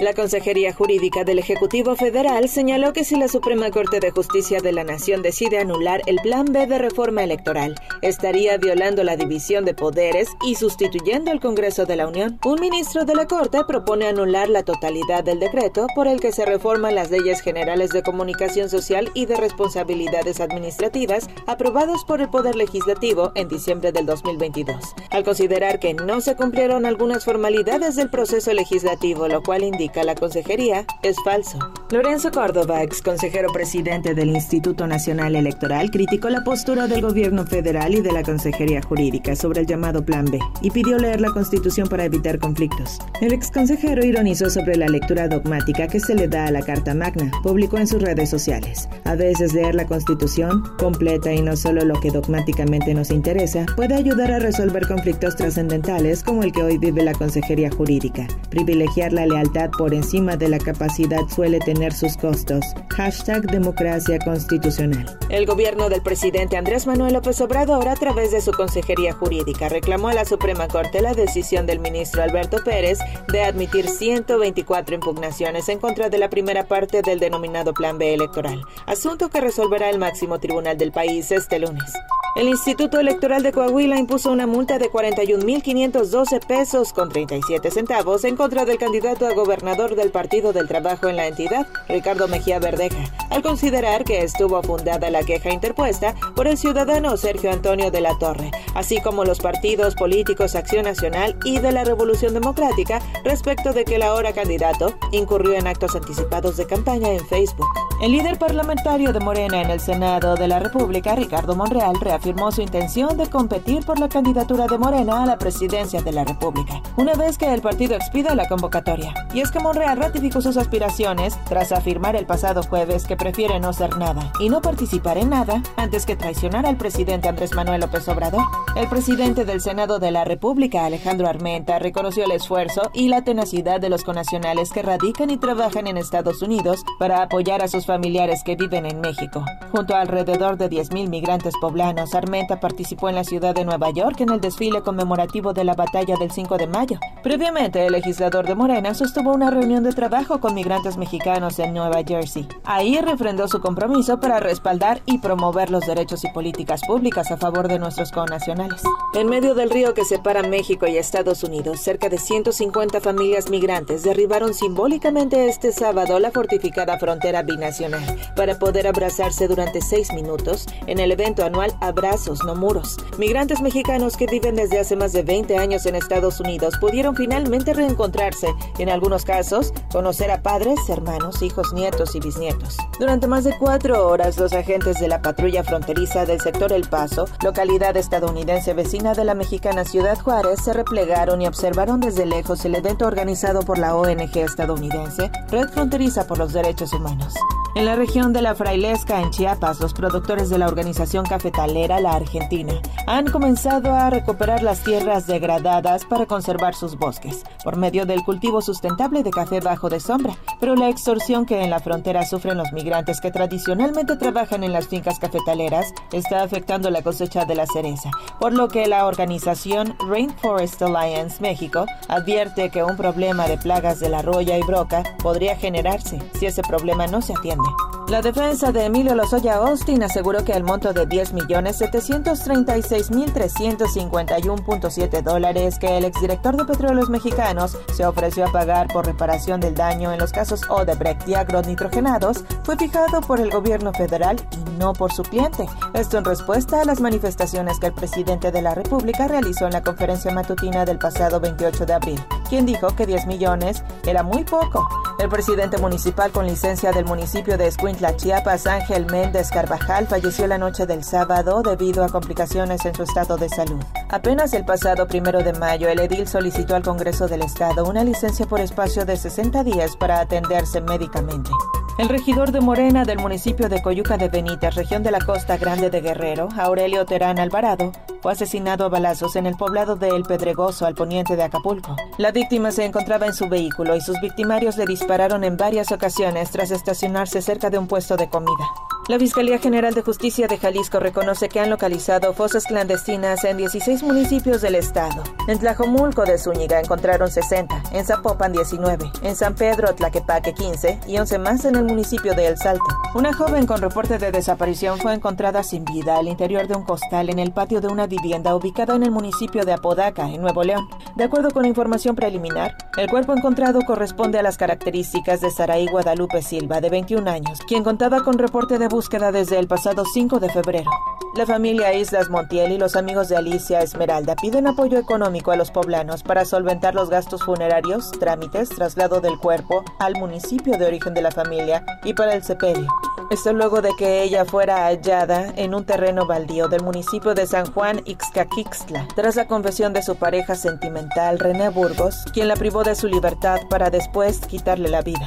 La Consejería Jurídica del Ejecutivo Federal señaló que si la Suprema Corte de Justicia de la Nación decide anular el Plan B de reforma electoral, estaría violando la división de poderes y sustituyendo al Congreso de la Unión. Un ministro de la Corte propone anular la totalidad del decreto por el que se reforman las leyes generales de comunicación social y de responsabilidades administrativas aprobados por el Poder Legislativo en diciembre del 2022. Al considerar que no se cumplieron algunas formalidades del proceso legislativo, lo cual indica la consejería es falso. Lorenzo Córdoba, ex consejero presidente del Instituto Nacional Electoral, criticó la postura del gobierno federal y de la Consejería Jurídica sobre el llamado Plan B y pidió leer la Constitución para evitar conflictos. El ex consejero ironizó sobre la lectura dogmática que se le da a la Carta Magna, publicó en sus redes sociales. A veces leer la Constitución, completa y no solo lo que dogmáticamente nos interesa, puede ayudar a resolver conflictos trascendentales como el que hoy vive la Consejería Jurídica. Privilegiar la lealtad por encima de la capacidad suele tener sus costos. Hashtag democracia constitucional. El gobierno del presidente Andrés Manuel López Obrador, a través de su Consejería Jurídica, reclamó a la Suprema Corte la decisión del ministro Alberto Pérez de admitir 124 impugnaciones en contra de la primera parte del denominado Plan B electoral, asunto que resolverá el máximo tribunal del país este lunes. El Instituto Electoral de Coahuila impuso una multa de 41.512 pesos con 37 centavos en contra del candidato a gobernador del Partido del Trabajo en la entidad, Ricardo Mejía Verdeja, al considerar que estuvo fundada la queja interpuesta por el ciudadano Sergio Antonio de la Torre, así como los partidos políticos Acción Nacional y de la Revolución Democrática respecto de que el ahora candidato incurrió en actos anticipados de campaña en Facebook. El líder parlamentario de Morena en el Senado de la República, Ricardo Monreal, reafirmó su intención de competir por la candidatura de Morena a la presidencia de la República, una vez que el partido expida la convocatoria. Y es que Monreal ratificó sus aspiraciones tras afirmar el pasado jueves que prefiere no ser nada y no participar en nada antes que traicionar al presidente Andrés Manuel López Obrador. El presidente del Senado de la República, Alejandro Armenta, reconoció el esfuerzo y la tenacidad de los conacionales que radican y trabajan en Estados Unidos para apoyar a sus familiares que viven en México. Junto a alrededor de 10.000 migrantes poblanos, Armenta participó en la ciudad de Nueva York en el desfile conmemorativo de la batalla del 5 de mayo. Previamente, el legislador de Morena sostuvo una reunión de trabajo con migrantes mexicanos en Nueva Jersey. Ahí refrendó su compromiso para respaldar y promover los derechos y políticas públicas a favor de nuestros connacionales. En medio del río que separa México y Estados Unidos, cerca de 150 familias migrantes derribaron simbólicamente este sábado la fortificada frontera binacional para poder abrazarse durante seis minutos en el evento anual Abrazos, no muros. Migrantes mexicanos que viven desde hace más de 20 años en Estados Unidos pudieron finalmente reencontrarse, en algunos casos, conocer a padres, hermanos, hijos, nietos y bisnietos. Durante más de cuatro horas, los agentes de la patrulla fronteriza del sector El Paso, localidad estadounidense vecina de la mexicana Ciudad Juárez, se replegaron y observaron desde lejos el evento organizado por la ONG estadounidense Red Fronteriza por los Derechos Humanos. En la región de la Frailesca, en Chiapas, los productores de la organización cafetalera La Argentina han comenzado a recuperar las tierras degradadas para conservar sus bosques, por medio del cultivo sustentable de café bajo de sombra. Pero la extorsión que en la frontera sufren los migrantes que tradicionalmente trabajan en las fincas cafetaleras está afectando la cosecha de la cereza, por lo que la organización Rainforest Alliance México advierte que un problema de plagas de la roya y broca podría generarse si ese problema no se atiende. La defensa de Emilio Lozoya Austin aseguró que el monto de 10.736.351.7 dólares que el exdirector de Petróleos Mexicanos se ofreció a pagar por reparación del daño en los casos Odebrecht y agronitrogenados fue fijado por el gobierno federal y no por su cliente. Esto en respuesta a las manifestaciones que el presidente de la República realizó en la conferencia matutina del pasado 28 de abril, quien dijo que 10 millones era muy poco. El presidente municipal con licencia del municipio de Escuintla, Chiapas, Ángel Méndez Carvajal, falleció la noche del sábado debido a complicaciones en su estado de salud. Apenas el pasado primero de mayo, el edil solicitó al Congreso del Estado una licencia por espacio de 60 días para atenderse médicamente. El regidor de Morena del municipio de Coyuca de Benítez, región de la Costa Grande de Guerrero, Aurelio Terán Alvarado, fue asesinado a balazos en el poblado de El Pedregoso, al poniente de Acapulco. La víctima se encontraba en su vehículo y sus victimarios le dispararon en varias ocasiones tras estacionarse cerca de un puesto de comida. La Fiscalía General de Justicia de Jalisco reconoce que han localizado fosas clandestinas en 16 municipios del estado. En Tlajomulco de Zúñiga encontraron 60, en Zapopan 19, en San Pedro Tlaquepaque 15 y 11 más en el municipio de El Salto. Una joven con reporte de desaparición fue encontrada sin vida al interior de un costal en el patio de una vivienda ubicada en el municipio de Apodaca, en Nuevo León. De acuerdo con información preliminar, el cuerpo encontrado corresponde a las características de Saraí Guadalupe Silva, de 21 años, quien contaba con reporte de búsqueda desde el pasado 5 de febrero. La familia Islas Montiel y los amigos de Alicia Esmeralda piden apoyo económico a los poblanos para solventar los gastos funerarios, trámites, traslado del cuerpo al municipio de origen de la familia y para el sepelio. Esto luego de que ella fuera hallada en un terreno baldío del municipio de San Juan Ixcaquixtla, tras la confesión de su pareja sentimental René Burgos, quien la privó de su libertad para después quitarle la vida.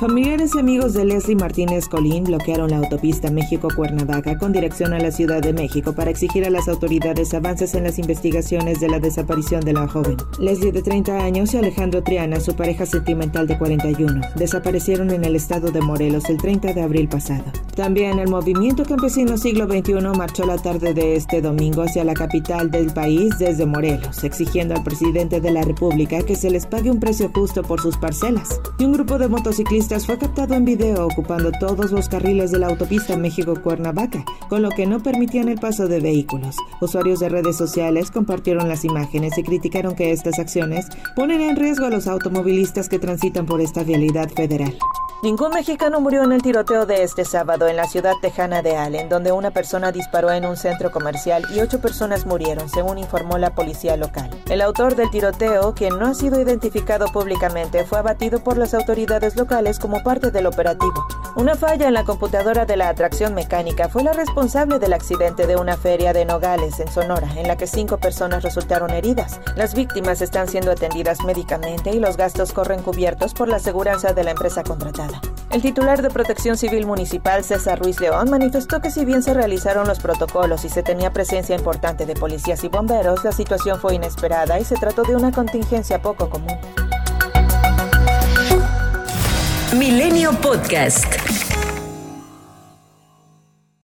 Familiares y amigos de Leslie Martínez Colín bloquearon la autopista México-Cuernavaca con dirección a la Ciudad de México para exigir a las autoridades avances en las investigaciones de la desaparición de la joven. Leslie, de 30 años, y Alejandro Triana, su pareja sentimental de 41, desaparecieron en el estado de Morelos el 30 de abril pasado. También el movimiento campesino siglo XXI marchó la tarde de este domingo hacia la capital del país desde Morelos, exigiendo al presidente de la República que se les pague un precio justo por sus parcelas. Y un grupo de motociclistas fue captado en video ocupando todos los carriles de la autopista México-Cuernavaca, con lo que no permitían el paso de vehículos. Usuarios de redes sociales compartieron las imágenes y criticaron que estas acciones ponen en riesgo a los automovilistas que transitan por esta vialidad federal. Ningún mexicano murió en el tiroteo de este sábado en la ciudad tejana de Allen, donde una persona disparó en un centro comercial y ocho personas murieron, según informó la policía local. El autor del tiroteo, quien no ha sido identificado públicamente, fue abatido por las autoridades locales como parte del operativo. Una falla en la computadora de la atracción mecánica fue la responsable del accidente de una feria de Nogales, en Sonora, en la que cinco personas resultaron heridas. Las víctimas están siendo atendidas médicamente y los gastos corren cubiertos por la aseguranza de la empresa contratada. El titular de Protección Civil Municipal, César Ruiz León, manifestó que si bien se realizaron los protocolos y se tenía presencia importante de policías y bomberos, la situación fue inesperada y se trató de una contingencia poco común. Milenio Podcast.